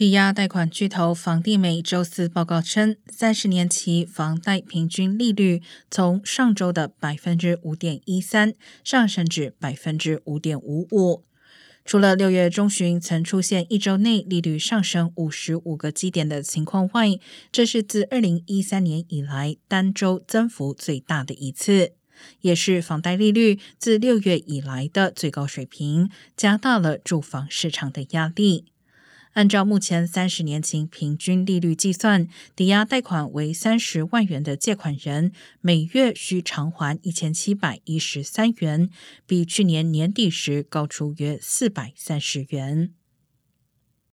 抵押贷款巨头房地美周四报告称，三十年期房贷平均利率从上周的百分之五点一三上升至百分之五点五五。除了六月中旬曾出现一周内利率上升五十五个基点的情况外，这是自二零一三年以来单周增幅最大的一次，也是房贷利率自六月以来的最高水平，加大了住房市场的压力。按照目前三十年期平均利率计算，抵押贷款为三十万元的借款人，每月需偿还一千七百一十三元，比去年年底时高出约四百三十元。